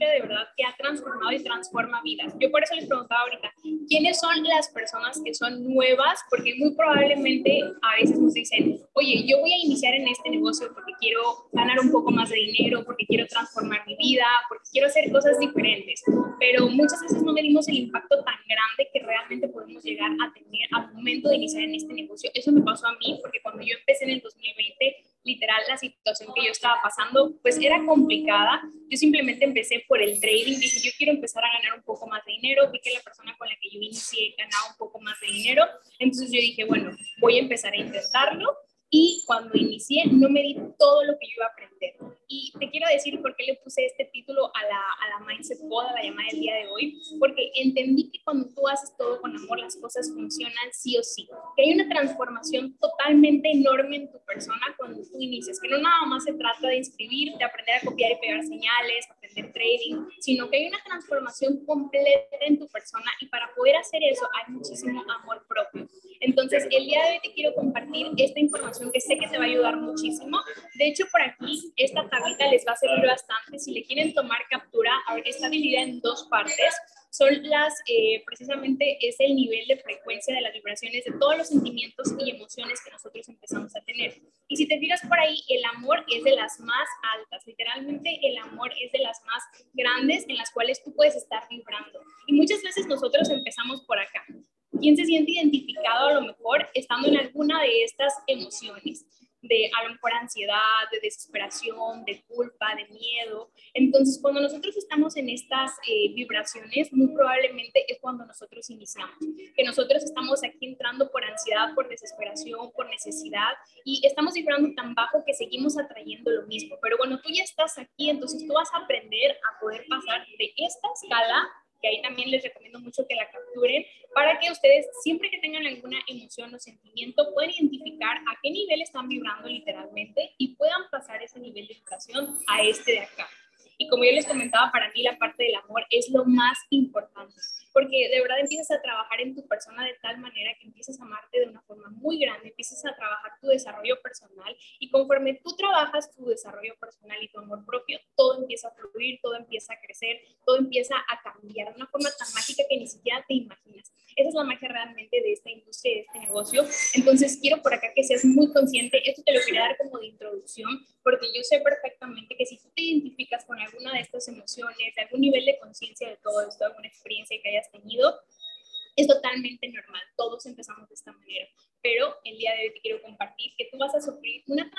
industria de verdad que ha transformado y transforma vidas. Yo por eso les preguntaba ahorita, ¿quiénes son las personas que son nuevas? Porque muy probablemente a veces nos dicen, oye, yo voy a iniciar en este negocio porque quiero ganar un poco más de dinero, porque quiero transformar mi vida, porque quiero hacer cosas diferentes, pero muchas veces no medimos el impacto tan grande que realmente podemos llegar a tener al momento de iniciar en este negocio. Eso me pasó a mí porque cuando yo empecé en el 2020, literal la situación que yo estaba pasando pues era complicada. Yo simplemente empecé por el trading, dije yo quiero empezar a ganar un poco más de dinero, vi que la persona con la que yo inicié ganaba un poco más de dinero, entonces yo dije, bueno, voy a empezar a intentarlo y cuando inicié no me di todo lo que yo iba a aprender. Y te quiero decir por qué le puse este título a la, a la Mindset Pod, a la llamada del día de hoy, porque entendí que cuando tú haces todo con amor, las cosas funcionan sí o sí. Que hay una transformación totalmente enorme en tu persona cuando tú inicias, que no nada más se trata de inscribir, de aprender a copiar y pegar señales, aprender trading, sino que hay una transformación completa en tu persona y para poder hacer eso hay muchísimo amor propio. Entonces, el día de hoy te quiero compartir esta información que sé que te va a ayudar muchísimo. De hecho, por aquí, esta tablita les va a servir bastante. Si le quieren tomar captura, está dividida en dos partes. Son las, eh, precisamente, es el nivel de frecuencia de las vibraciones de todos los sentimientos y emociones que nosotros empezamos a tener. Y si te fijas por ahí, el amor es de las más altas. Literalmente, el amor es de las más grandes en las cuales tú puedes estar vibrando. Y muchas veces nosotros empezamos por acá. ¿Quién se siente identificado a lo mejor estando en alguna de estas emociones? de a lo mejor ansiedad, de desesperación, de culpa, de miedo. Entonces, cuando nosotros estamos en estas eh, vibraciones, muy probablemente es cuando nosotros iniciamos, que nosotros estamos aquí entrando por ansiedad, por desesperación, por necesidad y estamos vibrando tan bajo que seguimos atrayendo lo mismo. Pero bueno, tú ya estás aquí, entonces tú vas a aprender a poder pasar de esta escala que ahí también les recomiendo mucho que la capturen, para que ustedes, siempre que tengan alguna emoción o sentimiento, puedan identificar a qué nivel están vibrando literalmente y puedan pasar ese nivel de vibración a este de acá. Y como yo les comentaba, para mí la parte del amor es lo más importante, porque de verdad empiezas a trabajar en tu persona de tal manera que empiezas a amarte de una forma muy grande, empiezas a trabajar tu desarrollo personal y conforme tú trabajas tu desarrollo personal y tu amor propio, todo empieza a fluir, todo empieza a crecer, todo empieza a cambiar de una forma tan mágica que ni siquiera te imaginas. Esa es la magia realmente de esta industria y de este negocio. Entonces quiero por acá que seas muy consciente, esto te lo quería dar como de introducción, porque yo sé perfectamente que si tú te identificas con alguna de estas emociones, de algún nivel de conciencia de todo esto, alguna experiencia que hayas tenido, es totalmente normal, todos empezamos de esta manera, pero el día de hoy te quiero compartir que tú vas a sufrir una,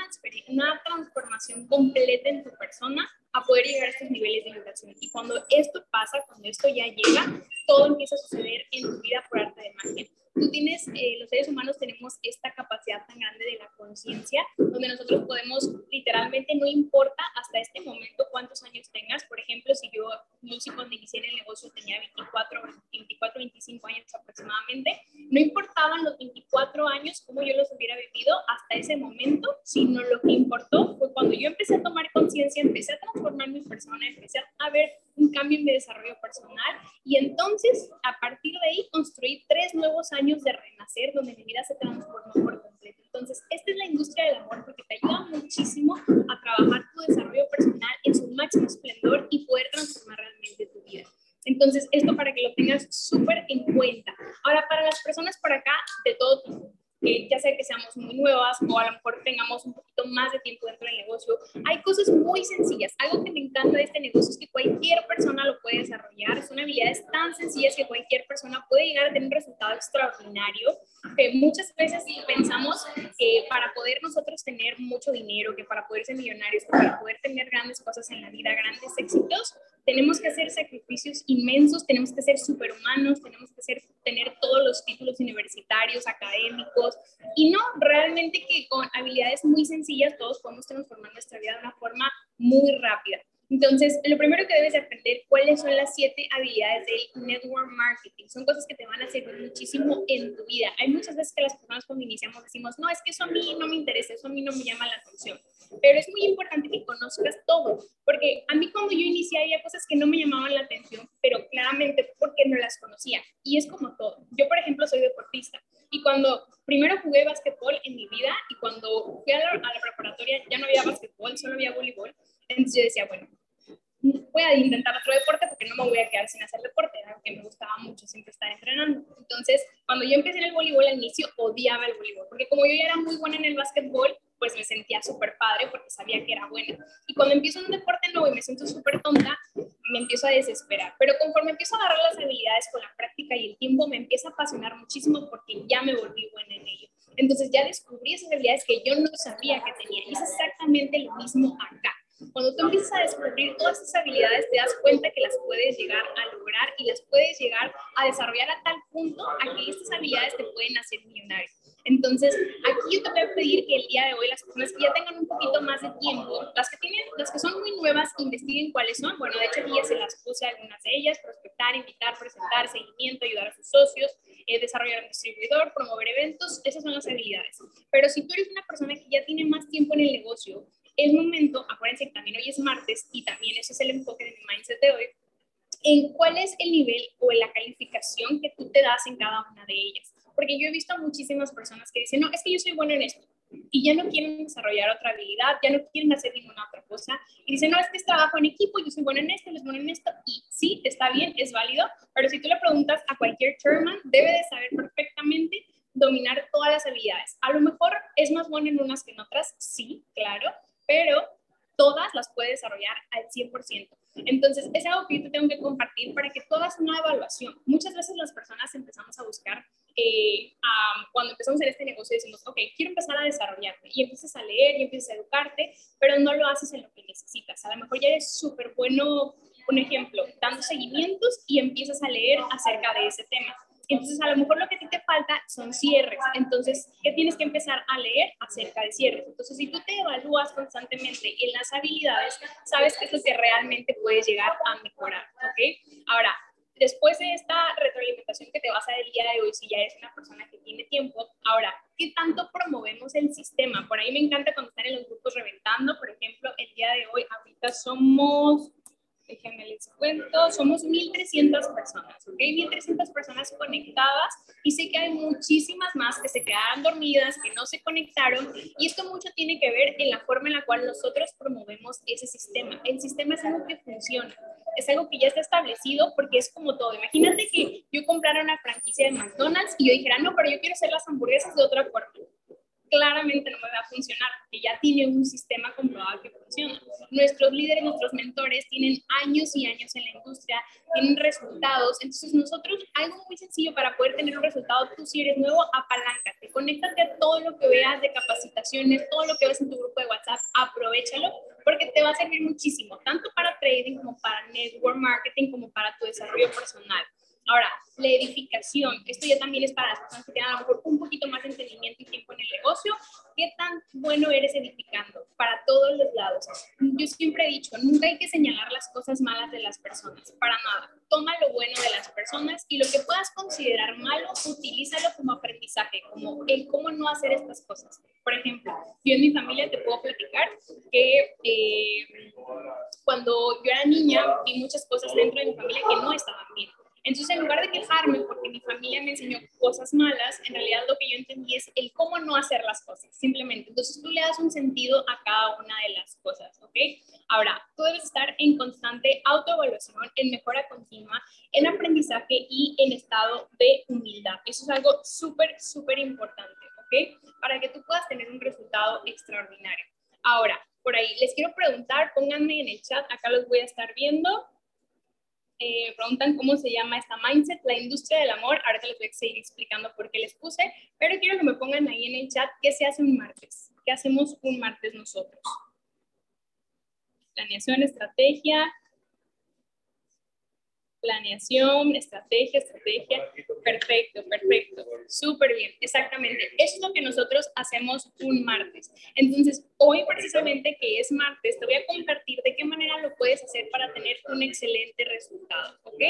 una transformación completa en tu persona a poder llegar a estos niveles de vibración. Y cuando esto pasa, cuando esto ya llega, todo empieza a suceder en tu vida por arte de magia tú tienes, eh, los seres humanos tenemos esta capacidad tan grande de la conciencia, donde nosotros podemos, literalmente, no importa hasta este momento cuántos años tengas, por ejemplo, si yo, Lucy, cuando inicié el negocio tenía 24, 24, 25 años aproximadamente, no importaban los 24 años, como yo los hubiera vivido hasta ese momento, sino lo que importó fue cuando yo empecé a tomar conciencia, empecé a transformar mi persona, empecé a ver un cambio en mi desarrollo personal y entonces a partir de ahí construí tres nuevos años de renacer donde mi vida se transformó por completo. Entonces, esta es la industria del amor porque te ayuda muchísimo a trabajar tu desarrollo personal en su máximo esplendor y poder transformar realmente tu vida. Entonces, esto para que lo tengas súper en cuenta. Ahora, para las personas por acá, de todo tipo, que ya sea que seamos muy nuevas o a lo mejor tengamos un poquito más de tiempo dentro del negocio, hay cosas muy sencillas. Algo que me encanta de este negocio es que cualquier persona lo puede desarrollar. Son habilidades tan sencillas que cualquier persona puede llegar a tener un resultado extraordinario. Que muchas veces pensamos que para poder nosotros tener mucho dinero, que para poder ser millonarios, que para poder tener grandes cosas en la vida, grandes éxitos, tenemos que hacer sacrificios inmensos, tenemos que ser superhumanos, tenemos que ser, tener todos los títulos universitarios, académicos, y no, realmente que con habilidades muy sencillas todos podemos transformar nuestra vida de una forma muy rápida. Entonces, lo primero que debes de aprender, cuáles son las siete habilidades del network marketing. Son cosas que te van a servir muchísimo en tu vida. Hay muchas veces que las personas cuando iniciamos decimos, no, es que eso a mí no me interesa, eso a mí no me llama la atención. Pero es muy importante que conozcas todo, porque a mí cuando yo inicié había cosas que no me llamaban la atención, pero claramente porque no las conocía. Y es como todo. Yo, por ejemplo, soy deportista. Y cuando primero jugué básquetbol en mi vida y cuando fui a la, a la preparatoria ya no había básquetbol, solo había voleibol. Entonces yo decía, bueno, voy a intentar otro deporte porque no me voy a quedar sin hacer deporte, era algo que me gustaba mucho, siempre estar entrenando. Entonces, cuando yo empecé en el voleibol al inicio, odiaba el voleibol, porque como yo ya era muy buena en el básquetbol, pues me sentía súper padre porque sabía que era buena. Y cuando empiezo en un deporte nuevo y me siento súper tonta, me empiezo a desesperar. Pero conforme empiezo a agarrar las habilidades con la práctica y el tiempo, me empieza a apasionar muchísimo porque ya me volví buena en ello. Entonces ya descubrí esas habilidades que yo no sabía que tenía. Y es exactamente lo mismo acá. Cuando tú empiezas a descubrir todas esas habilidades, te das cuenta que las puedes llegar a lograr y las puedes llegar a desarrollar a tal punto a que estas habilidades te pueden hacer millonario. Entonces, aquí yo te voy a pedir que el día de hoy las personas que ya tengan un poquito más de tiempo, las que tienen, las que son muy nuevas, investiguen cuáles son. Bueno, de hecho aquí ya se las puse algunas de ellas, prospectar, invitar, presentar, seguimiento, ayudar a sus socios, eh, desarrollar un distribuidor, promover eventos, esas son las habilidades. Pero si tú eres una persona que ya tiene más tiempo en el negocio, es momento, acuérdense que también hoy es martes y también ese es el enfoque de mi mindset de hoy, en cuál es el nivel o la calificación que tú te das en cada una de ellas. Porque yo he visto a muchísimas personas que dicen, no, es que yo soy bueno en esto, y ya no quieren desarrollar otra habilidad, ya no quieren hacer ninguna otra cosa, y dicen, no, es que es trabajo en equipo, yo soy bueno en esto, les bueno en esto, y sí, está bien, es válido, pero si tú le preguntas a cualquier chairman, debe de saber perfectamente dominar todas las habilidades. A lo mejor es más bueno en unas que en otras, sí, claro, pero todas las puede desarrollar al 100%. Entonces, es algo que yo te tengo que compartir para que todas una evaluación. Muchas veces las personas empezamos a buscar, eh, cuando empezamos en este negocio, decimos, ok, quiero empezar a desarrollarme y empiezas a leer y empiezas a educarte, pero no lo haces en lo que necesitas. A lo mejor ya eres súper bueno, un ejemplo, dando seguimientos y empiezas a leer acerca de ese tema entonces, a lo mejor lo que a ti te falta son cierres. Entonces, ¿qué tienes que empezar a leer acerca de cierres? Entonces, si tú te evalúas constantemente en las habilidades, sabes que es lo que realmente puedes llegar a mejorar, ¿ok? Ahora, después de esta retroalimentación que te vas a dar el día de hoy, si ya eres una persona que tiene tiempo, ahora, ¿qué tanto promovemos el sistema? Por ahí me encanta cuando están en los grupos reventando, por ejemplo, el día de hoy, ahorita somos déjenme les cuento, somos 1.300 personas, ¿ok? 1.300 personas conectadas y sé que hay muchísimas más que se quedaron dormidas, que no se conectaron y esto mucho tiene que ver en la forma en la cual nosotros promovemos ese sistema. El sistema es algo que funciona, es algo que ya está establecido porque es como todo. Imagínate que yo comprara una franquicia de McDonald's y yo dijera, no, pero yo quiero hacer las hamburguesas de otra forma claramente no me va a funcionar porque ya tiene un sistema comprobado que funciona. Nuestros líderes, nuestros mentores tienen años y años en la industria, tienen resultados. Entonces nosotros, algo muy sencillo para poder tener un resultado, tú si eres nuevo, apaláncate, conéctate a todo lo que veas de capacitaciones, todo lo que ves en tu grupo de WhatsApp, aprovechalo porque te va a servir muchísimo, tanto para trading como para network marketing, como para tu desarrollo personal. Ahora, la edificación, esto ya también es para las personas que tengan a lo mejor un poquito más de entendimiento y tiempo en el negocio. ¿Qué tan bueno eres edificando para todos los lados? Yo siempre he dicho, nunca hay que señalar las cosas malas de las personas, para nada. Toma lo bueno de las personas y lo que puedas considerar malo, utilízalo como aprendizaje, como el cómo no hacer estas cosas. Por ejemplo, yo en mi familia te puedo platicar que eh, cuando yo era niña vi muchas cosas dentro de mi familia que no estaban bien entonces, en lugar de quejarme porque mi familia me enseñó cosas malas, en realidad lo que yo entendí es el cómo no hacer las cosas, simplemente. Entonces, tú le das un sentido a cada una de las cosas, ¿ok? Ahora, tú debes estar en constante autoevaluación, en mejora continua, en aprendizaje y en estado de humildad. Eso es algo súper, súper importante, ¿ok? Para que tú puedas tener un resultado extraordinario. Ahora, por ahí, les quiero preguntar, pónganme en el chat, acá los voy a estar viendo eh, preguntan cómo se llama esta mindset, la industria del amor. Ahora les voy a seguir explicando por qué les puse, pero quiero que me pongan ahí en el chat qué se hace un martes, qué hacemos un martes nosotros. Planeación, estrategia, planeación, estrategia, estrategia. Perfecto, perfecto. Súper bien, exactamente. Eso es lo que nosotros hacemos un martes. Entonces, hoy precisamente que es martes, te voy a compartir de qué manera lo puedes hacer para tener un excelente resultado, ¿ok?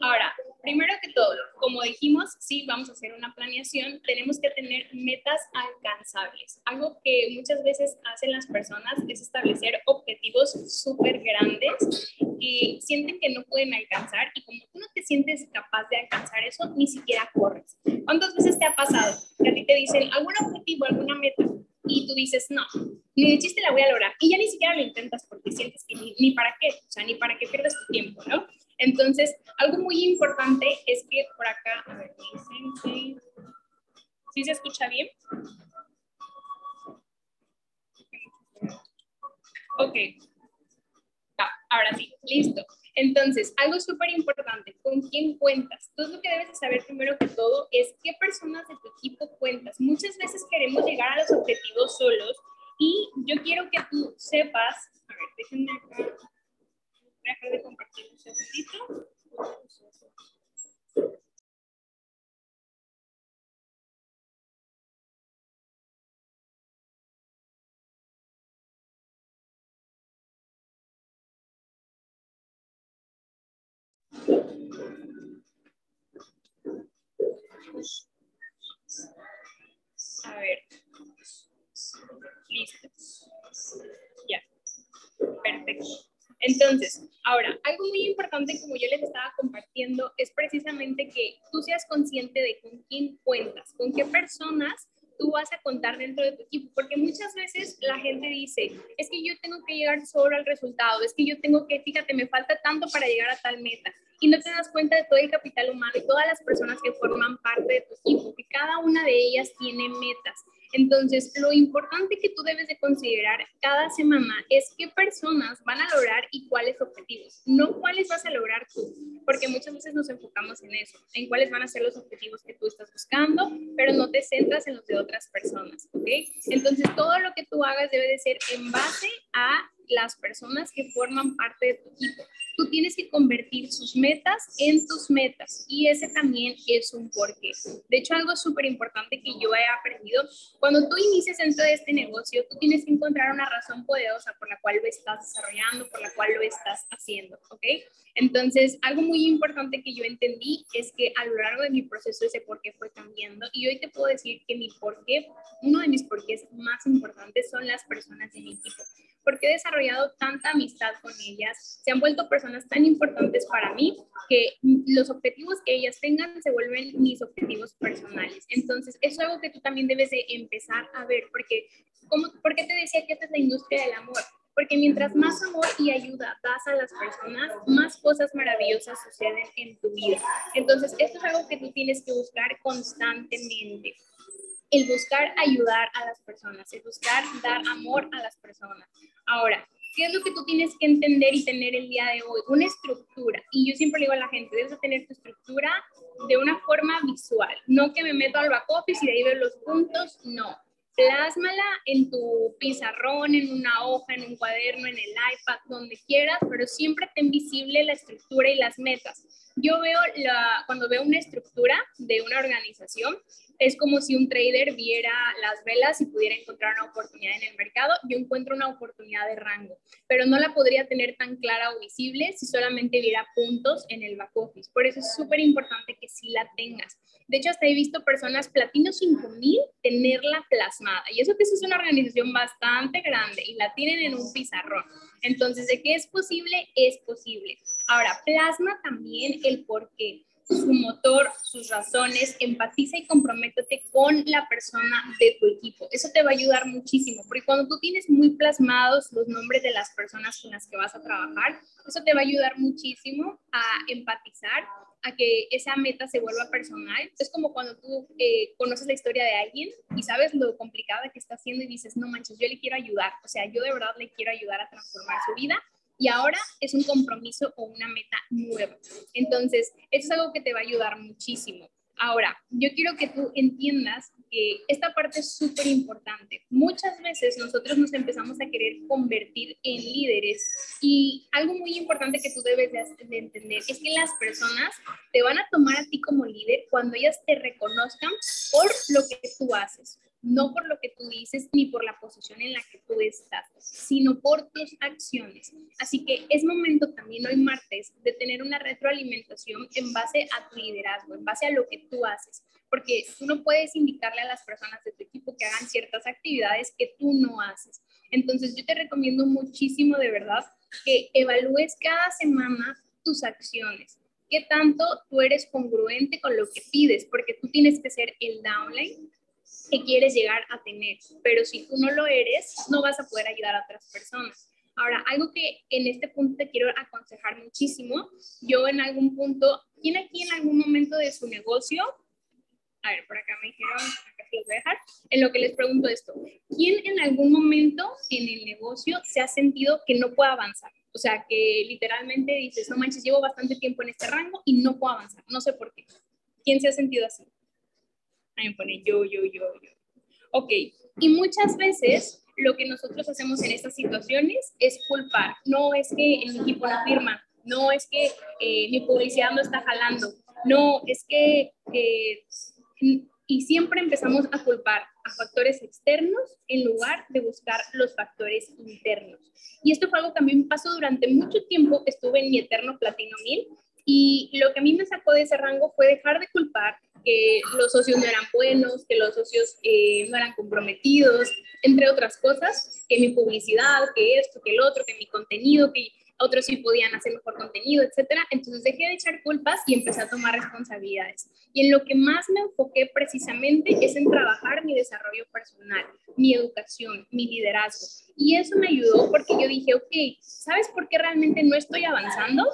Ahora, primero que todo, como dijimos, sí, vamos a hacer una planeación, tenemos que tener metas alcanzables. Algo que muchas veces hacen las personas es establecer objetivos súper grandes y sienten que no pueden alcanzar y como tú no te sientes capaz de alcanzar eso, ni siquiera corres. ¿Cuántas veces te ha pasado que a ti te dicen algún objetivo, alguna meta y tú dices, no, ni de chiste la voy a lograr. Y ya ni siquiera lo intentas porque sientes que ni, ni para qué, o sea, ni para qué pierdes tu tiempo, ¿no? Entonces, algo muy importante es que por acá, a ver, dicen que... ¿Sí se escucha bien? Ok. Ah, ahora sí, listo. Entonces, algo súper importante, ¿con quién cuentas? Tú lo que debes saber primero que todo es qué personas de tu equipo cuentas. Muchas veces queremos llegar a los objetivos solos y yo quiero que tú sepas, a ver, déjenme acá, voy a dejar de compartir un segundito. A ver. Listo. Ya. Perfecto. Entonces, ahora, algo muy importante como yo les estaba compartiendo es precisamente que tú seas consciente de con quién cuentas, con qué personas tú vas a contar dentro de tu equipo, porque muchas veces la gente dice, es que yo tengo que llegar solo al resultado, es que yo tengo que, fíjate, me falta tanto para llegar a tal meta, y no te das cuenta de todo el capital humano y todas las personas que forman parte de tu equipo, que cada una de ellas tiene metas. Entonces, lo importante que tú debes de considerar cada semana es qué personas van a lograr y cuáles objetivos, no cuáles vas a lograr tú, porque muchas veces nos enfocamos en eso, en cuáles van a ser los objetivos que tú estás buscando, pero no te centras en los de otras personas, ¿ok? Entonces, todo lo que tú hagas debe de ser en base a las personas que forman parte de tu equipo. Tú tienes que convertir sus metas en tus metas y ese también es un porqué. De hecho, algo súper importante que yo he aprendido, cuando tú inicias dentro de este negocio, tú tienes que encontrar una razón poderosa por la cual lo estás desarrollando, por la cual lo estás haciendo, ¿ok? Entonces, algo muy importante que yo entendí es que a lo largo de mi proceso ese porqué fue cambiando y hoy te puedo decir que mi porqué, uno de mis porqués más importantes son las personas de mi equipo porque he desarrollado tanta amistad con ellas, se han vuelto personas tan importantes para mí que los objetivos que ellas tengan se vuelven mis objetivos personales. Entonces, eso es algo que tú también debes de empezar a ver, porque, ¿cómo, ¿por qué te decía que esta es la industria del amor? Porque mientras más amor y ayuda das a las personas, más cosas maravillosas suceden en tu vida. Entonces, esto es algo que tú tienes que buscar constantemente el buscar ayudar a las personas, el buscar dar amor a las personas. Ahora, ¿qué es lo que tú tienes que entender y tener el día de hoy? Una estructura. Y yo siempre le digo a la gente, debes tener tu estructura de una forma visual, no que me meto al back office y de ahí veo los puntos, no. Plásmala en tu pizarrón, en una hoja, en un cuaderno, en el iPad, donde quieras, pero siempre ten visible la estructura y las metas. Yo veo la, cuando veo una estructura de una organización, es como si un trader viera las velas y pudiera encontrar una oportunidad en el mercado. Yo encuentro una oportunidad de rango, pero no la podría tener tan clara o visible si solamente viera puntos en el back office. Por eso es súper importante que sí la tengas. De hecho, hasta he visto personas Platino 5000 tenerla plasmada. Y eso que es una organización bastante grande y la tienen en un pizarrón. Entonces, ¿de qué es posible? Es posible. Ahora, plasma también el por qué su motor, sus razones, empatiza y comprométete con la persona de tu equipo. Eso te va a ayudar muchísimo, porque cuando tú tienes muy plasmados los nombres de las personas con las que vas a trabajar, eso te va a ayudar muchísimo a empatizar, a que esa meta se vuelva personal. Es como cuando tú eh, conoces la historia de alguien y sabes lo complicada que está haciendo y dices, no manches, yo le quiero ayudar, o sea, yo de verdad le quiero ayudar a transformar su vida y ahora es un compromiso o una meta nueva. Entonces, es algo que te va a ayudar muchísimo. Ahora, yo quiero que tú entiendas que esta parte es súper importante. Muchas veces nosotros nos empezamos a querer convertir en líderes y algo muy importante que tú debes de, entender es que las personas te van a tomar a ti como líder cuando ellas te reconozcan por lo que tú haces no por lo que tú dices ni por la posición en la que tú estás, sino por tus acciones. Así que es momento también hoy martes de tener una retroalimentación en base a tu liderazgo, en base a lo que tú haces, porque tú no puedes indicarle a las personas de tu equipo que hagan ciertas actividades que tú no haces. Entonces yo te recomiendo muchísimo de verdad que evalúes cada semana tus acciones. ¿Qué tanto tú eres congruente con lo que pides? Porque tú tienes que ser el downline que quieres llegar a tener, pero si tú no lo eres, no vas a poder ayudar a otras personas. Ahora, algo que en este punto te quiero aconsejar muchísimo, yo en algún punto, ¿quién aquí en algún momento de su negocio? A ver, por acá me dijeron, acá se los voy a dejar, en lo que les pregunto esto, ¿quién en algún momento en el negocio se ha sentido que no puede avanzar? O sea, que literalmente dices, no manches, llevo bastante tiempo en este rango y no puedo avanzar, no sé por qué. ¿Quién se ha sentido así? Me pone yo, yo, yo, yo. Ok, y muchas veces lo que nosotros hacemos en estas situaciones es culpar. No es que el equipo no firma, no es que eh, mi publicidad no está jalando, no es que... Eh, y siempre empezamos a culpar a factores externos en lugar de buscar los factores internos. Y esto fue algo que a pasó durante mucho tiempo, estuve en mi eterno platino mil y lo que a mí me sacó de ese rango fue dejar de culpar que los socios no eran buenos, que los socios eh, no eran comprometidos, entre otras cosas, que mi publicidad, que esto, que el otro, que mi contenido, que otros sí podían hacer mejor contenido, etcétera. Entonces dejé de echar culpas y empecé a tomar responsabilidades. Y en lo que más me enfoqué precisamente es en trabajar mi desarrollo personal, mi educación, mi liderazgo. Y eso me ayudó porque yo dije, ok, ¿sabes por qué realmente no estoy avanzando?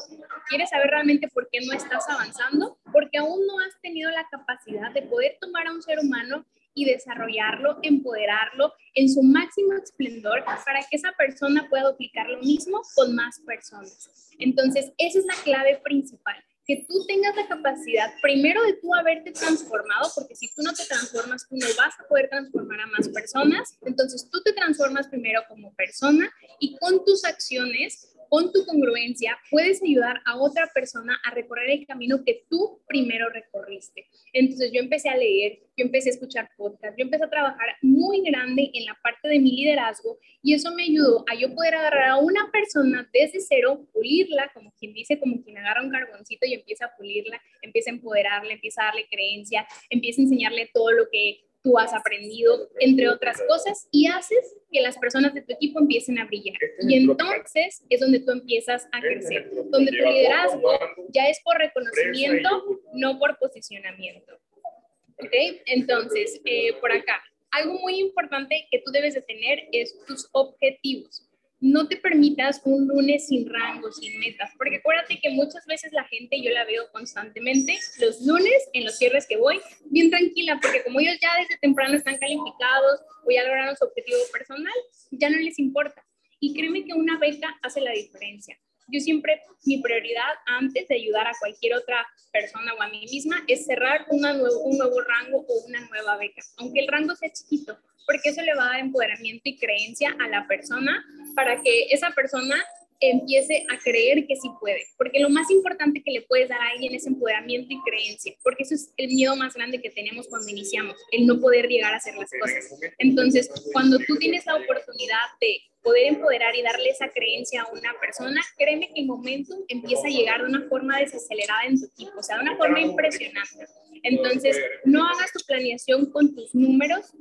¿Quieres saber realmente por qué no estás avanzando? Porque aún no has tenido la capacidad de poder tomar a un ser humano y desarrollarlo, empoderarlo en su máximo esplendor para que esa persona pueda duplicar lo mismo con más personas. Entonces, esa es la clave principal que tú tengas la capacidad primero de tú haberte transformado, porque si tú no te transformas, tú no vas a poder transformar a más personas. Entonces tú te transformas primero como persona y con tus acciones con tu congruencia puedes ayudar a otra persona a recorrer el camino que tú primero recorriste. Entonces yo empecé a leer, yo empecé a escuchar podcast, yo empecé a trabajar muy grande en la parte de mi liderazgo y eso me ayudó a yo poder agarrar a una persona desde cero, pulirla, como quien dice, como quien agarra un carboncito y empieza a pulirla, empieza a empoderarla, empieza a darle creencia, empieza a enseñarle todo lo que tú has aprendido, entre otras cosas, y haces que las personas de tu equipo empiecen a brillar. Y entonces es donde tú empiezas a crecer, donde tu liderazgo ya es por reconocimiento, no por posicionamiento. ¿Ok? Entonces, eh, por acá, algo muy importante que tú debes de tener es tus objetivos no te permitas un lunes sin rango, sin metas, porque acuérdate que muchas veces la gente, yo la veo constantemente, los lunes en los cierres que voy, bien tranquila, porque como ellos ya desde temprano están calificados o ya lograron su objetivo personal, ya no les importa. Y créeme que una beca hace la diferencia. Yo siempre, mi prioridad antes de ayudar a cualquier otra persona o a mí misma es cerrar una nuevo, un nuevo rango o una nueva beca, aunque el rango sea chiquito, porque eso le va a dar empoderamiento y creencia a la persona para que esa persona empiece a creer que sí puede, porque lo más importante que le puedes dar a alguien es empoderamiento y creencia, porque eso es el miedo más grande que tenemos cuando iniciamos, el no poder llegar a hacer las cosas. Entonces, cuando tú tienes la oportunidad de poder empoderar y darle esa creencia a una persona, créeme que el momentum empieza a llegar de una forma desacelerada en tu equipo, o sea, de una forma impresionante. Entonces, no hagas tu planeación con tus números,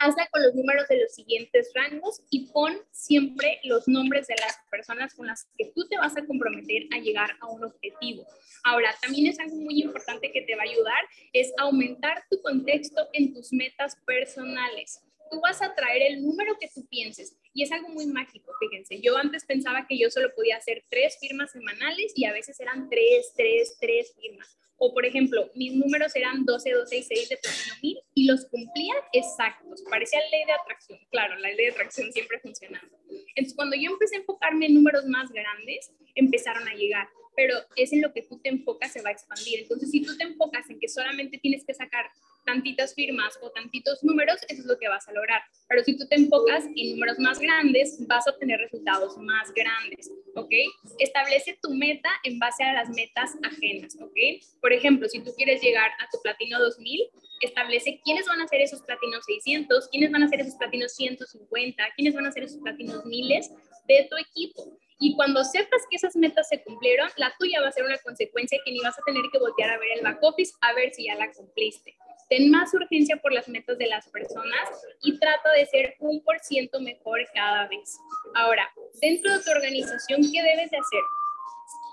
hazla con los números de los siguientes rangos y pon siempre los nombres de las personas con las que tú te vas a comprometer a llegar a un objetivo. Ahora, también es algo muy importante que te va a ayudar, es aumentar tu contexto en tus metas personales tú vas a traer el número que tú pienses. Y es algo muy mágico, fíjense. Yo antes pensaba que yo solo podía hacer tres firmas semanales y a veces eran tres, tres, tres firmas. O, por ejemplo, mis números eran 12, 12 y 6 de platino mil y los cumplía exactos. Parecía ley de atracción. Claro, la ley de atracción siempre funcionando. Entonces, cuando yo empecé a enfocarme en números más grandes, empezaron a llegar. Pero es en lo que tú te enfocas, se va a expandir. Entonces, si tú te enfocas en que solamente tienes que sacar tantitas firmas o tantitos números, eso es lo que vas a lograr. Pero si tú te enfocas en números más grandes, vas a obtener resultados más grandes, ¿ok? Establece tu meta en base a las metas ajenas, ¿ok? Por ejemplo, si tú quieres llegar a tu platino 2000, establece quiénes van a ser esos platinos 600, quiénes van a ser esos platinos 150, quiénes van a ser esos platinos miles de tu equipo. Y cuando sepas que esas metas se cumplieron, la tuya va a ser una consecuencia que ni vas a tener que voltear a ver el back office a ver si ya la cumpliste ten más urgencia por las metas de las personas y trata de ser un por ciento mejor cada vez. Ahora, dentro de tu organización, ¿qué debes de hacer?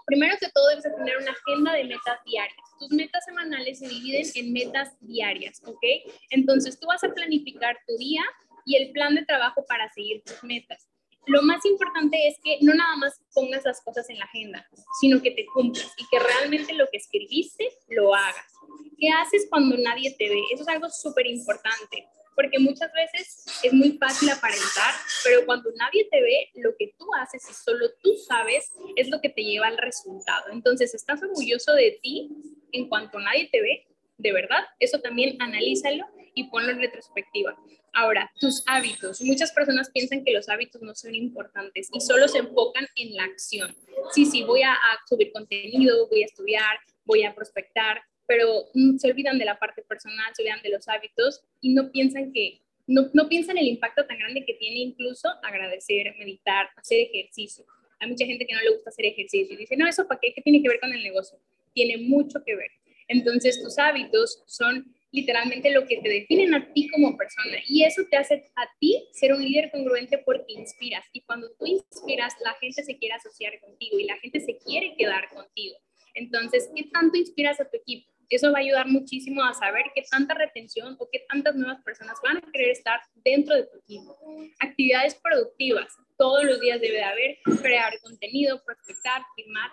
Primero que todo, debes tener una agenda de metas diarias. Tus metas semanales se dividen en metas diarias, ¿ok? Entonces, tú vas a planificar tu día y el plan de trabajo para seguir tus metas. Lo más importante es que no nada más pongas las cosas en la agenda, sino que te cumplas y que realmente lo que escribiste lo hagas. ¿Qué haces cuando nadie te ve? Eso es algo súper importante porque muchas veces es muy fácil aparentar, pero cuando nadie te ve, lo que tú haces y solo tú sabes es lo que te lleva al resultado. Entonces, ¿estás orgulloso de ti en cuanto nadie te ve? De verdad, eso también analízalo y ponlo en retrospectiva. Ahora, tus hábitos. Muchas personas piensan que los hábitos no son importantes y solo se enfocan en la acción. Sí, sí, voy a, a subir contenido, voy a estudiar, voy a prospectar, pero mm, se olvidan de la parte personal, se olvidan de los hábitos y no piensan que, no, no piensan el impacto tan grande que tiene incluso agradecer, meditar, hacer ejercicio. Hay mucha gente que no le gusta hacer ejercicio y dice, no, eso para qué, ¿qué tiene que ver con el negocio? Tiene mucho que ver. Entonces, tus hábitos son literalmente lo que te definen a ti como persona y eso te hace a ti ser un líder congruente porque inspiras y cuando tú inspiras la gente se quiere asociar contigo y la gente se quiere quedar contigo. Entonces, ¿qué tanto inspiras a tu equipo? Eso va a ayudar muchísimo a saber qué tanta retención o qué tantas nuevas personas van a querer estar dentro de tu equipo. Actividades productivas. Todos los días debe de haber crear contenido, prospectar, firmar,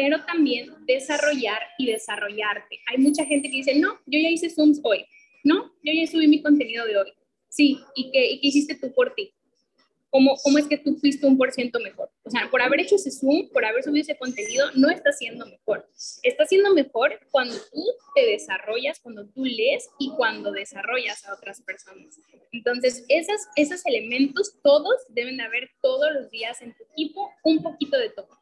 pero también desarrollar y desarrollarte. Hay mucha gente que dice, no, yo ya hice Zooms hoy. No, yo ya subí mi contenido de hoy. Sí, ¿y qué, y qué hiciste tú por ti? ¿cómo, cómo es que tú fuiste un por ciento mejor? O sea, por haber hecho ese Zoom, por haber subido ese contenido, no está siendo mejor. Está siendo mejor cuando tú te desarrollas, cuando tú lees y cuando desarrollas a otras personas. Entonces, esos, esos elementos, todos deben de haber todos los días en tu equipo un poquito de todo.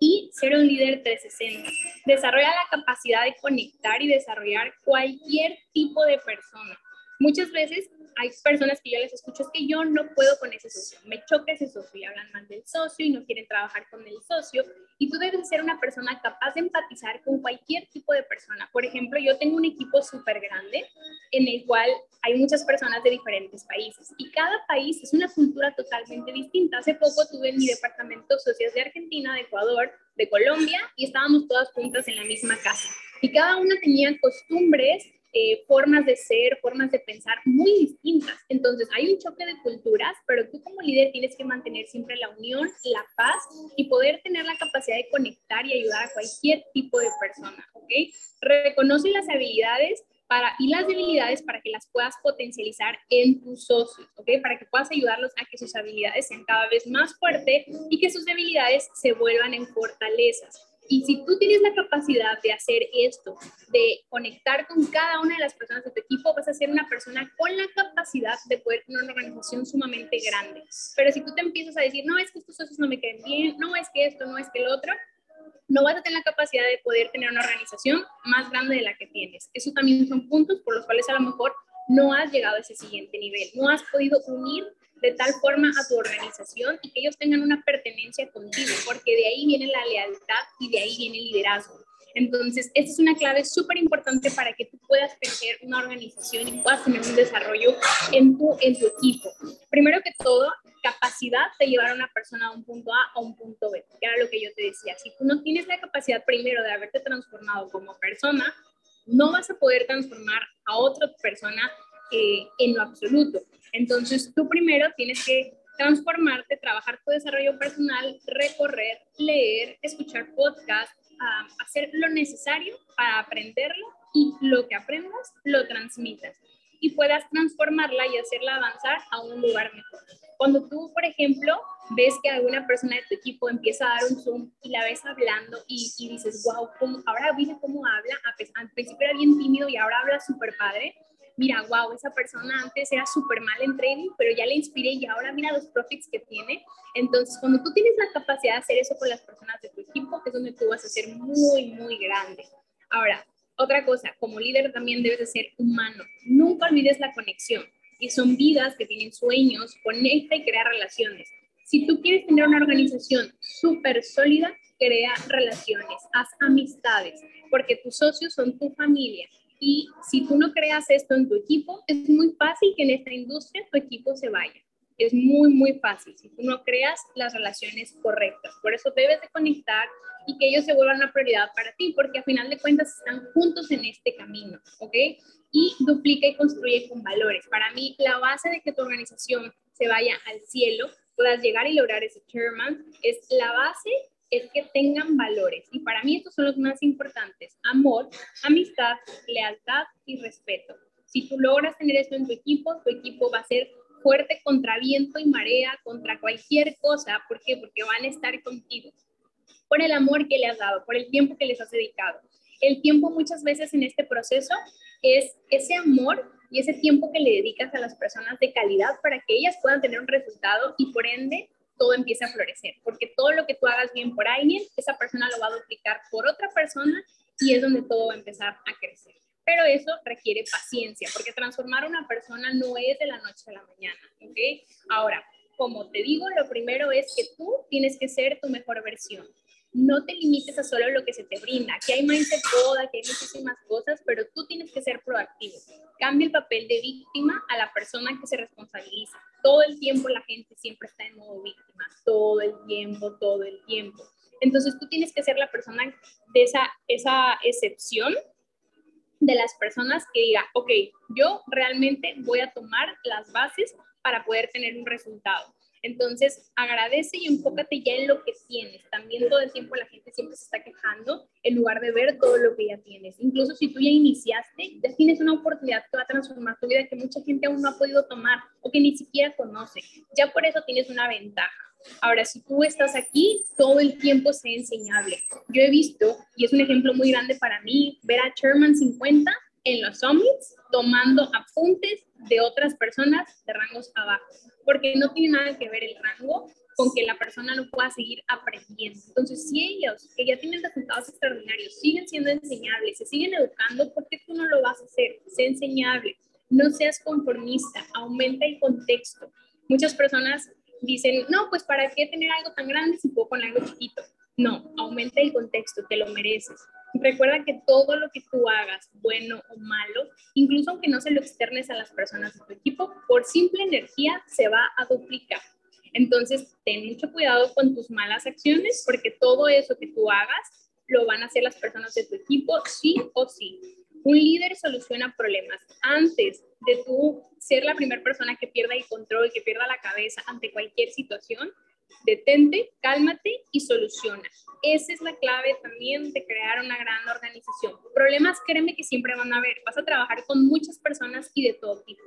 Y ser un líder 360. Desarrolla la capacidad de conectar y desarrollar cualquier tipo de persona Muchas veces hay personas que yo les escucho, es que yo no puedo con ese socio, me choca ese socio y hablan mal del socio y no quieren trabajar con el socio. Y tú debes ser una persona capaz de empatizar con cualquier tipo de persona. Por ejemplo, yo tengo un equipo súper grande en el cual hay muchas personas de diferentes países y cada país es una cultura totalmente distinta. Hace poco tuve en mi departamento socios de Argentina, de Ecuador, de Colombia y estábamos todas juntas en la misma casa. Y cada una tenía costumbres eh, formas de ser, formas de pensar muy distintas. Entonces, hay un choque de culturas, pero tú como líder tienes que mantener siempre la unión, la paz y poder tener la capacidad de conectar y ayudar a cualquier tipo de persona, ¿ok? Reconoce las habilidades para, y las debilidades para que las puedas potencializar en tus socios, ¿ok? Para que puedas ayudarlos a que sus habilidades sean cada vez más fuertes y que sus debilidades se vuelvan en fortalezas. Y si tú tienes la capacidad de hacer esto, de conectar con cada una de las personas de tu equipo, vas a ser una persona con la capacidad de poder tener una organización sumamente grande. Pero si tú te empiezas a decir, no, es que estos socios no me queden bien, no es que esto, no es que el otro, no vas a tener la capacidad de poder tener una organización más grande de la que tienes. Eso también son puntos por los cuales a lo mejor no has llegado a ese siguiente nivel, no has podido unir de tal forma a tu organización y que ellos tengan una pertenencia contigo, porque de ahí viene la lealtad y de ahí viene el liderazgo. Entonces, esta es una clave súper importante para que tú puedas crecer una organización y puedas tener un desarrollo en tu, en tu equipo. Primero que todo, capacidad de llevar a una persona a un punto A a un punto B, que era lo que yo te decía. Si tú no tienes la capacidad primero de haberte transformado como persona, no vas a poder transformar a otra persona eh, en lo absoluto. Entonces, tú primero tienes que transformarte, trabajar tu desarrollo personal, recorrer, leer, escuchar podcasts, hacer lo necesario para aprenderlo y lo que aprendas lo transmitas y puedas transformarla y hacerla avanzar a un lugar mejor. Cuando tú, por ejemplo, ves que alguna persona de tu equipo empieza a dar un Zoom y la ves hablando y, dices, wow, ahora viste cómo habla, al principio era bien tímido y ahora habla súper padre, mira, wow, esa persona antes era súper mal en trading, pero ya le inspiré y ahora mira los profits que tiene. Entonces, cuando tú tienes la capacidad de hacer eso con las personas de tu equipo, es donde tú vas a ser muy, muy grande. Ahora, otra cosa, como líder también debes de ser humano. Nunca olvides la conexión. Y son vidas que tienen sueños, conecta y crea relaciones. Si tú quieres tener una organización súper sólida, crea relaciones, haz amistades, porque tus socios son tu familia y si tú no creas esto en tu equipo, es muy fácil que en esta industria tu equipo se vaya. Es muy, muy fácil si tú no creas las relaciones correctas. Por eso debes de conectar, y que ellos se vuelvan una prioridad para ti, porque a final de cuentas están juntos en este camino, ¿ok? Y duplica y construye con valores. Para mí, la base de que tu organización se vaya al cielo, puedas llegar y lograr ese chairman, es la base es que tengan valores. Y para mí estos son los más importantes. Amor, amistad, lealtad y respeto. Si tú logras tener esto en tu equipo, tu equipo va a ser fuerte contra viento y marea, contra cualquier cosa. ¿Por qué? Porque van a estar contigo. Por el amor que le has dado, por el tiempo que les has dedicado. El tiempo muchas veces en este proceso es ese amor y ese tiempo que le dedicas a las personas de calidad para que ellas puedan tener un resultado y por ende todo empieza a florecer, porque todo lo que tú hagas bien por alguien, esa persona lo va a duplicar por otra persona y es donde todo va a empezar a crecer. Pero eso requiere paciencia, porque transformar a una persona no es de la noche a la mañana, ¿ok? Ahora, como te digo, lo primero es que tú tienes que ser tu mejor versión no te limites a solo lo que se te brinda. Aquí hay mindset boda, aquí hay muchísimas cosas, pero tú tienes que ser proactivo. Cambia el papel de víctima a la persona que se responsabiliza. Todo el tiempo la gente siempre está en modo víctima, todo el tiempo, todo el tiempo. Entonces tú tienes que ser la persona de esa, esa excepción de las personas que diga, ok, yo realmente voy a tomar las bases para poder tener un resultado. Entonces, agradece y enfócate ya en lo que tienes. También todo el tiempo la gente siempre se está quejando en lugar de ver todo lo que ya tienes. Incluso si tú ya iniciaste, ya tienes una oportunidad que va a transformar tu vida que mucha gente aún no ha podido tomar o que ni siquiera conoce. Ya por eso tienes una ventaja. Ahora, si tú estás aquí, todo el tiempo sé enseñable. Yo he visto, y es un ejemplo muy grande para mí, ver a Sherman 50 en los summits tomando apuntes de otras personas de rangos abajo porque no tiene nada que ver el rango con que la persona no pueda seguir aprendiendo. Entonces, si ellos, que ya tienen resultados extraordinarios, siguen siendo enseñables, se siguen educando, ¿por qué tú no lo vas a hacer? Sé enseñable, no seas conformista, aumenta el contexto. Muchas personas dicen, no, pues ¿para qué tener algo tan grande si puedo con algo chiquito? No, aumenta el contexto, te lo mereces. Recuerda que todo lo que tú hagas, bueno o malo, incluso aunque no se lo externes a las personas de tu equipo, por simple energía se va a duplicar. Entonces, ten mucho cuidado con tus malas acciones porque todo eso que tú hagas lo van a hacer las personas de tu equipo sí o sí. Un líder soluciona problemas. Antes de tú ser la primera persona que pierda el control, que pierda la cabeza ante cualquier situación, detente, cálmate y soluciona. Esa es la clave también de crear una gran organización. Problemas, créeme que siempre van a haber. Vas a trabajar con muchas personas y de todo tipo.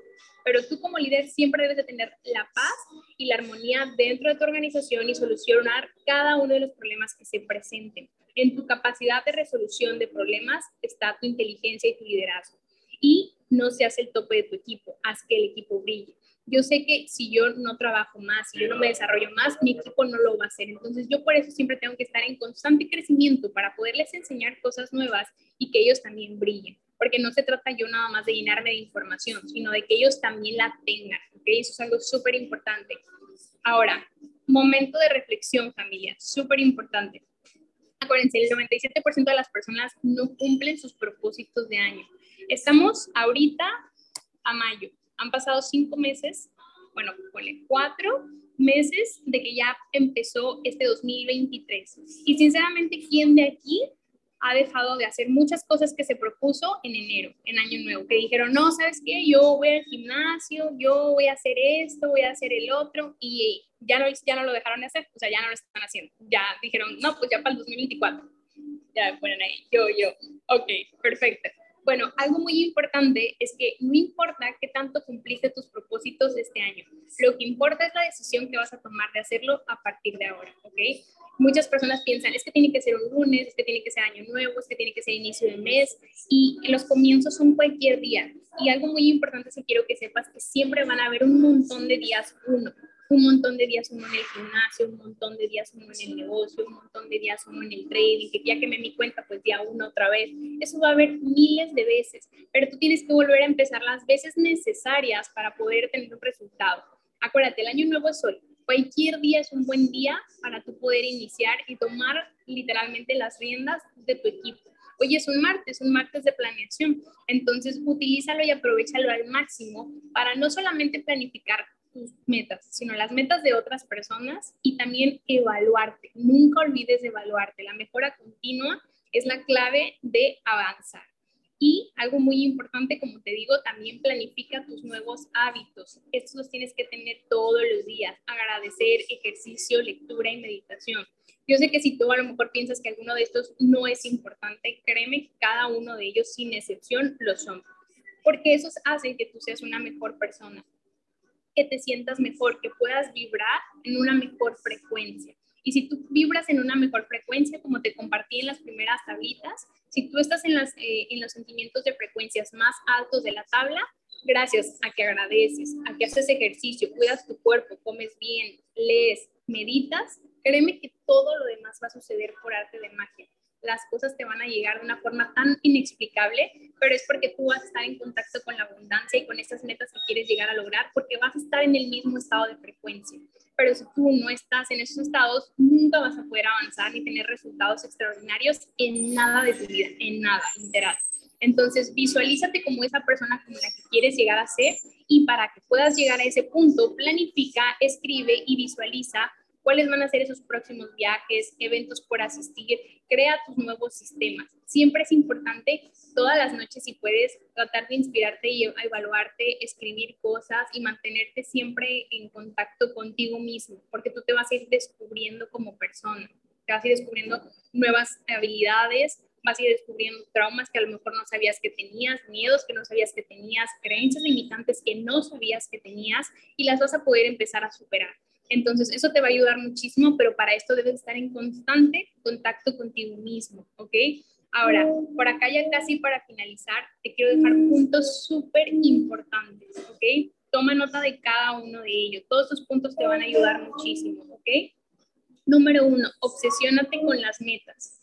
Pero tú como líder siempre debes de tener la paz y la armonía dentro de tu organización y solucionar cada uno de los problemas que se presenten. En tu capacidad de resolución de problemas está tu inteligencia y tu liderazgo. Y no seas el tope de tu equipo, haz que el equipo brille yo sé que si yo no trabajo más, si yo no me desarrollo más, mi equipo no lo va a hacer. Entonces yo por eso siempre tengo que estar en constante crecimiento para poderles enseñar cosas nuevas y que ellos también brillen. Porque no se trata yo nada más de llenarme de información, sino de que ellos también la tengan. ¿okay? Eso es algo súper importante. Ahora, momento de reflexión, familia, súper importante. Acuérdense, el 97% de las personas no cumplen sus propósitos de año. Estamos ahorita a mayo han pasado cinco meses, bueno, cuatro meses de que ya empezó este 2023. Y sinceramente, ¿quién de aquí ha dejado de hacer muchas cosas que se propuso en enero, en Año Nuevo? Que dijeron, no, ¿sabes qué? Yo voy al gimnasio, yo voy a hacer esto, voy a hacer el otro, y ya no, ya no lo dejaron de hacer, o sea, ya no lo están haciendo. Ya dijeron, no, pues ya para el 2024. Ya ponen ahí, yo, yo. Ok, perfecto. Bueno, algo muy importante es que no importa qué tanto cumpliste tus propósitos este año, lo que importa es la decisión que vas a tomar de hacerlo a partir de ahora, ¿ok? Muchas personas piensan, es que tiene que ser un lunes, es que tiene que ser año nuevo, es que tiene que ser inicio de mes y los comienzos son cualquier día. Y algo muy importante que quiero que sepas que siempre van a haber un montón de días uno un montón de días uno en el gimnasio, un montón de días uno en el negocio, un montón de días uno en el trading, que ya quemé mi cuenta, pues día uno otra vez. Eso va a haber miles de veces, pero tú tienes que volver a empezar las veces necesarias para poder tener un resultado. Acuérdate, el año nuevo es hoy. Cualquier día es un buen día para tú poder iniciar y tomar literalmente las riendas de tu equipo. Hoy es un martes, un martes de planeación. Entonces, utilízalo y aprovechalo al máximo para no solamente planificar tus metas, sino las metas de otras personas y también evaluarte. Nunca olvides de evaluarte. La mejora continua es la clave de avanzar. Y algo muy importante, como te digo, también planifica tus nuevos hábitos. Estos los tienes que tener todos los días. Agradecer, ejercicio, lectura y meditación. Yo sé que si tú a lo mejor piensas que alguno de estos no es importante, créeme, cada uno de ellos sin excepción lo son. Porque esos hacen que tú seas una mejor persona, que te sientas mejor, que puedas vibrar en una mejor frecuencia. Y si tú vibras en una mejor frecuencia, como te compartí en las primeras tablitas, si tú estás en, las, eh, en los sentimientos de frecuencias más altos de la tabla, gracias a que agradeces, a que haces ejercicio, cuidas tu cuerpo, comes bien, lees, meditas, créeme que todo lo demás va a suceder por arte de magia las cosas te van a llegar de una forma tan inexplicable, pero es porque tú vas a estar en contacto con la abundancia y con estas metas que quieres llegar a lograr, porque vas a estar en el mismo estado de frecuencia. Pero si tú no estás en esos estados, nunca vas a poder avanzar ni tener resultados extraordinarios en nada de tu vida, en nada, literal. Entonces, visualízate como esa persona como la que quieres llegar a ser y para que puedas llegar a ese punto, planifica, escribe y visualiza cuáles van a ser esos próximos viajes, eventos por asistir, crea tus nuevos sistemas. Siempre es importante todas las noches si puedes tratar de inspirarte y evaluarte, escribir cosas y mantenerte siempre en contacto contigo mismo, porque tú te vas a ir descubriendo como persona, te vas a ir descubriendo nuevas habilidades, vas a ir descubriendo traumas que a lo mejor no sabías que tenías, miedos que no sabías que tenías, creencias limitantes que no sabías que tenías y las vas a poder empezar a superar. Entonces, eso te va a ayudar muchísimo, pero para esto debes estar en constante contacto contigo mismo, ¿ok? Ahora, por acá ya casi para finalizar, te quiero dejar puntos súper importantes, ¿ok? Toma nota de cada uno de ellos. Todos estos puntos te van a ayudar muchísimo, ¿ok? Número uno, obsesiónate con las metas.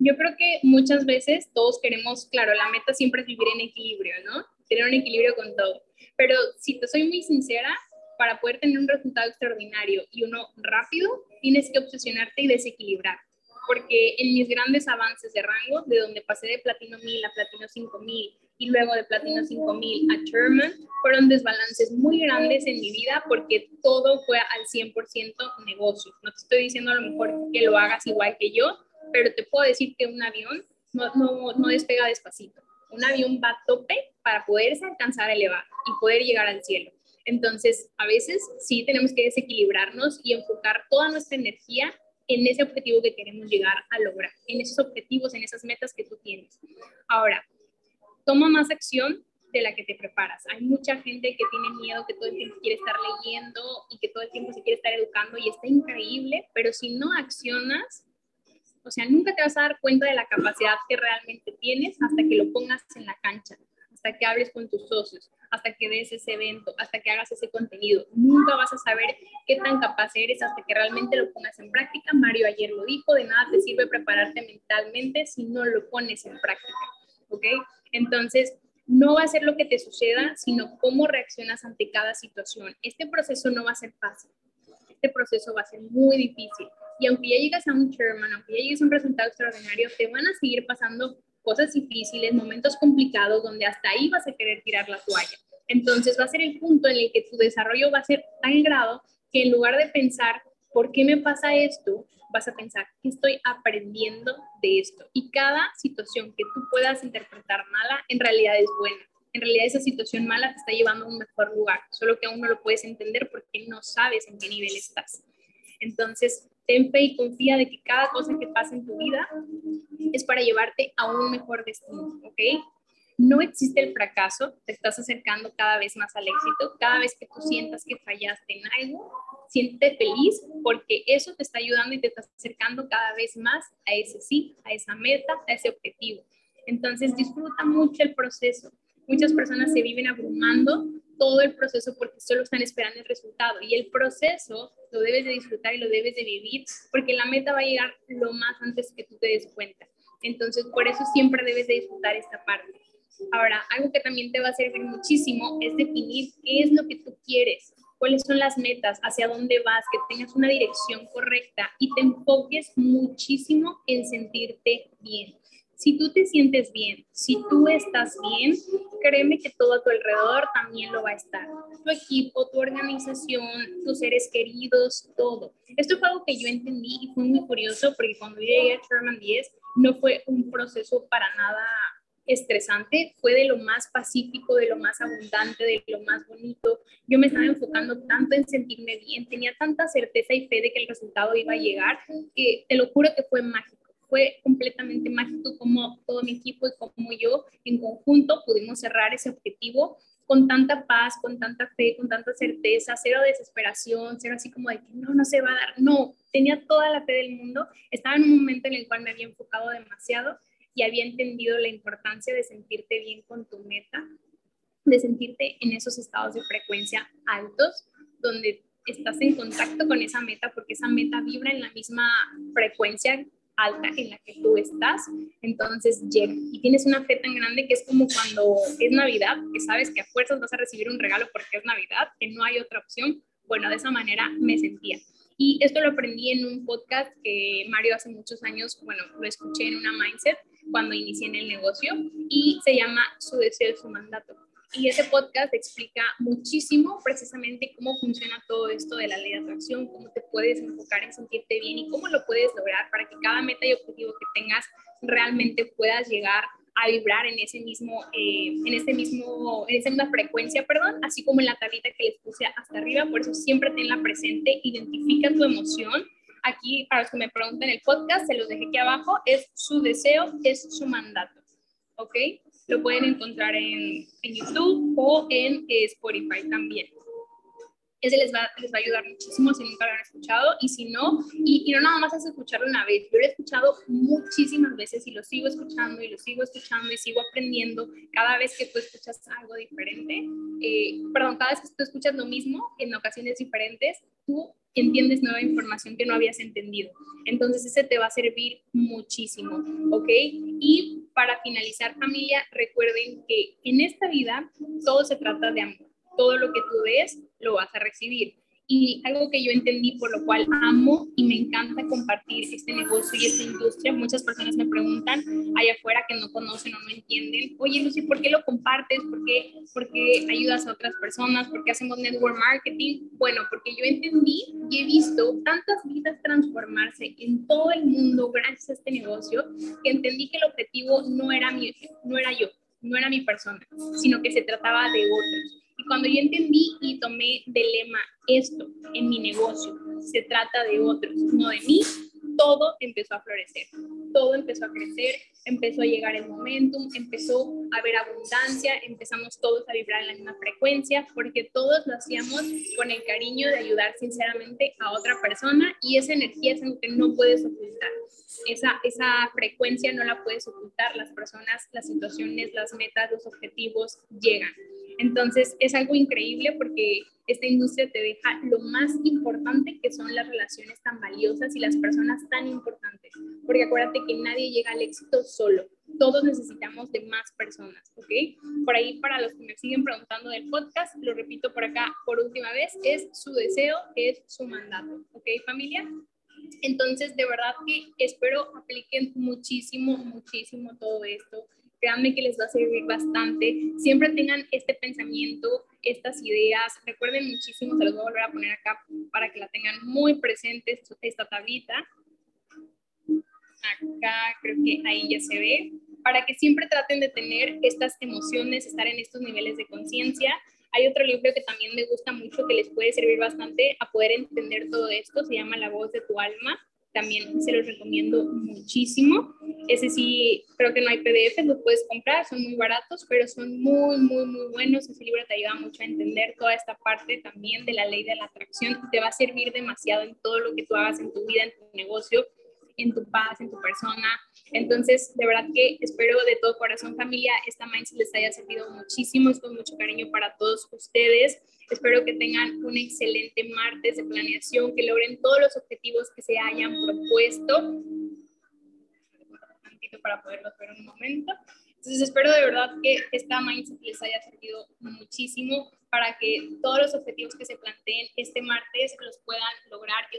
Yo creo que muchas veces todos queremos, claro, la meta siempre es vivir en equilibrio, ¿no? Tener un equilibrio con todo. Pero si te soy muy sincera, para poder tener un resultado extraordinario y uno rápido, tienes que obsesionarte y desequilibrar. Porque en mis grandes avances de rango, de donde pasé de platino 1000 a platino 5000 y luego de platino 5000 a Sherman, fueron desbalances muy grandes en mi vida porque todo fue al 100% negocio. No te estoy diciendo a lo mejor que lo hagas igual que yo, pero te puedo decir que un avión no, no, no despega despacito. Un avión va a tope para poderse alcanzar a elevar y poder llegar al cielo. Entonces, a veces sí tenemos que desequilibrarnos y enfocar toda nuestra energía en ese objetivo que queremos llegar a lograr, en esos objetivos, en esas metas que tú tienes. Ahora, toma más acción de la que te preparas. Hay mucha gente que tiene miedo, que todo el tiempo quiere estar leyendo y que todo el tiempo se quiere estar educando y está increíble, pero si no accionas, o sea, nunca te vas a dar cuenta de la capacidad que realmente tienes hasta que lo pongas en la cancha hasta que hables con tus socios, hasta que des ese evento, hasta que hagas ese contenido. Nunca vas a saber qué tan capaz eres hasta que realmente lo pongas en práctica. Mario ayer lo dijo, de nada te sirve prepararte mentalmente si no lo pones en práctica. ¿Ok? Entonces, no va a ser lo que te suceda, sino cómo reaccionas ante cada situación. Este proceso no va a ser fácil. Este proceso va a ser muy difícil. Y aunque ya llegas a un chairman, aunque ya llegues a un resultado extraordinario, te van a seguir pasando cosas difíciles, momentos complicados donde hasta ahí vas a querer tirar la toalla. Entonces va a ser el punto en el que tu desarrollo va a ser tan grado que en lugar de pensar, ¿por qué me pasa esto? Vas a pensar, ¿qué estoy aprendiendo de esto? Y cada situación que tú puedas interpretar mala, en realidad es buena. En realidad esa situación mala te está llevando a un mejor lugar, solo que aún no lo puedes entender porque no sabes en qué nivel estás. Entonces, ten fe y confía de que cada cosa que pasa en tu vida es para llevarte a un mejor destino, ¿ok? No existe el fracaso, te estás acercando cada vez más al éxito. Cada vez que tú sientas que fallaste en algo, siéntete feliz porque eso te está ayudando y te está acercando cada vez más a ese sí, a esa meta, a ese objetivo. Entonces disfruta mucho el proceso. Muchas personas se viven abrumando todo el proceso porque solo están esperando el resultado y el proceso lo debes de disfrutar y lo debes de vivir porque la meta va a llegar lo más antes que tú te des cuenta. Entonces, por eso siempre debes de disfrutar esta parte. Ahora, algo que también te va a servir muchísimo es definir qué es lo que tú quieres, cuáles son las metas, hacia dónde vas, que tengas una dirección correcta y te enfoques muchísimo en sentirte bien. Si tú te sientes bien, si tú estás bien, créeme que todo a tu alrededor también lo va a estar. Tu equipo, tu organización, tus seres queridos, todo. Esto fue algo que yo entendí y fue muy curioso porque cuando llegué a Sherman 10 no fue un proceso para nada estresante, fue de lo más pacífico, de lo más abundante, de lo más bonito. Yo me estaba enfocando tanto en sentirme bien, tenía tanta certeza y fe de que el resultado iba a llegar, que te lo juro que fue mágico. Fue completamente mágico como todo mi equipo y como yo en conjunto pudimos cerrar ese objetivo con tanta paz, con tanta fe, con tanta certeza, cero desesperación, cero así como de que no, no se va a dar. No, tenía toda la fe del mundo. Estaba en un momento en el cual me había enfocado demasiado y había entendido la importancia de sentirte bien con tu meta, de sentirte en esos estados de frecuencia altos, donde estás en contacto con esa meta, porque esa meta vibra en la misma frecuencia alta en la que tú estás, entonces llega. Y tienes una fe tan grande que es como cuando es Navidad, que sabes que a fuerzas vas a recibir un regalo porque es Navidad, que no hay otra opción. Bueno, de esa manera me sentía. Y esto lo aprendí en un podcast que Mario hace muchos años, bueno, lo escuché en una mindset cuando inicié en el negocio y se llama Su deseo, su mandato. Y ese podcast explica muchísimo precisamente cómo funciona todo esto de la ley de atracción, cómo te puedes enfocar en sentirte bien y cómo lo puedes lograr para que cada meta y objetivo que tengas realmente puedas llegar a vibrar en ese mismo, eh, en ese mismo, en esa misma frecuencia, perdón, así como en la tablita que les puse hasta arriba, por eso siempre tenla presente, identifica tu emoción. Aquí, para los que me pregunten el podcast, se los dejé aquí abajo, es su deseo, es su mandato, ¿ok? Lo pueden encontrar en, en YouTube o en eh, Spotify también. Ese les va, les va a ayudar muchísimo si nunca lo han escuchado y si no, y, y, no nada más es escucharlo una vez, yo lo he escuchado muchísimas veces y lo sigo escuchando y lo sigo escuchando y sigo aprendiendo cada vez que tú escuchas algo diferente, eh, perdón, cada vez que tú escuchas lo mismo en ocasiones diferentes, tú entiendes nueva información que no habías entendido. Entonces ese te va a servir muchísimo, ¿ok? Y para finalizar familia, recuerden que en esta vida todo se trata de amor todo lo que tú des lo vas a recibir. Y algo que yo entendí, por lo cual amo y me encanta compartir este negocio y esta industria. Muchas personas me preguntan allá afuera que no conocen o no entienden, oye Lucy, ¿por qué lo compartes? ¿Por qué, ¿Por qué ayudas a otras personas? ¿Por qué hacemos network marketing? Bueno, porque yo entendí y he visto tantas vidas transformarse en todo el mundo gracias a este negocio que entendí que el objetivo no era, mi, no era yo, no era mi persona, sino que se trataba de otros cuando yo entendí y tomé de lema esto en mi negocio, se trata de otros, no de mí, todo empezó a florecer, todo empezó a crecer, empezó a llegar el momentum, empezó a haber abundancia, empezamos todos a vibrar en la misma frecuencia, porque todos lo hacíamos con el cariño de ayudar sinceramente a otra persona y esa energía es algo que no puedes ocultar. Esa, esa frecuencia no la puedes ocultar, las personas, las situaciones, las metas, los objetivos llegan. Entonces es algo increíble porque esta industria te deja lo más importante que son las relaciones tan valiosas y las personas tan importantes. Porque acuérdate que nadie llega al éxito solo. Todos necesitamos de más personas, ¿ok? Por ahí, para los que me siguen preguntando del podcast, lo repito por acá por última vez, es su deseo, es su mandato, ¿ok, familia? Entonces, de verdad que espero apliquen muchísimo, muchísimo todo esto créanme que les va a servir bastante. Siempre tengan este pensamiento, estas ideas. Recuerden muchísimo, se los voy a volver a poner acá para que la tengan muy presente, esta tablita. Acá creo que ahí ya se ve. Para que siempre traten de tener estas emociones, estar en estos niveles de conciencia. Hay otro libro que también me gusta mucho que les puede servir bastante a poder entender todo esto. Se llama La voz de tu alma también se los recomiendo muchísimo. Ese sí, creo que no hay PDF, lo puedes comprar, son muy baratos, pero son muy, muy, muy buenos. Ese libro te ayuda mucho a entender toda esta parte también de la ley de la atracción te va a servir demasiado en todo lo que tú hagas en tu vida, en tu negocio, en tu paz, en tu persona. Entonces, de verdad que espero de todo corazón, familia, esta mindset les haya servido muchísimo. Es con mucho cariño para todos ustedes. Espero que tengan un excelente martes de planeación, que logren todos los objetivos que se hayan propuesto. Para ver un momento. Entonces espero de verdad que esta mindset les haya servido muchísimo para que todos los objetivos que se planteen este martes los puedan lograr. Yo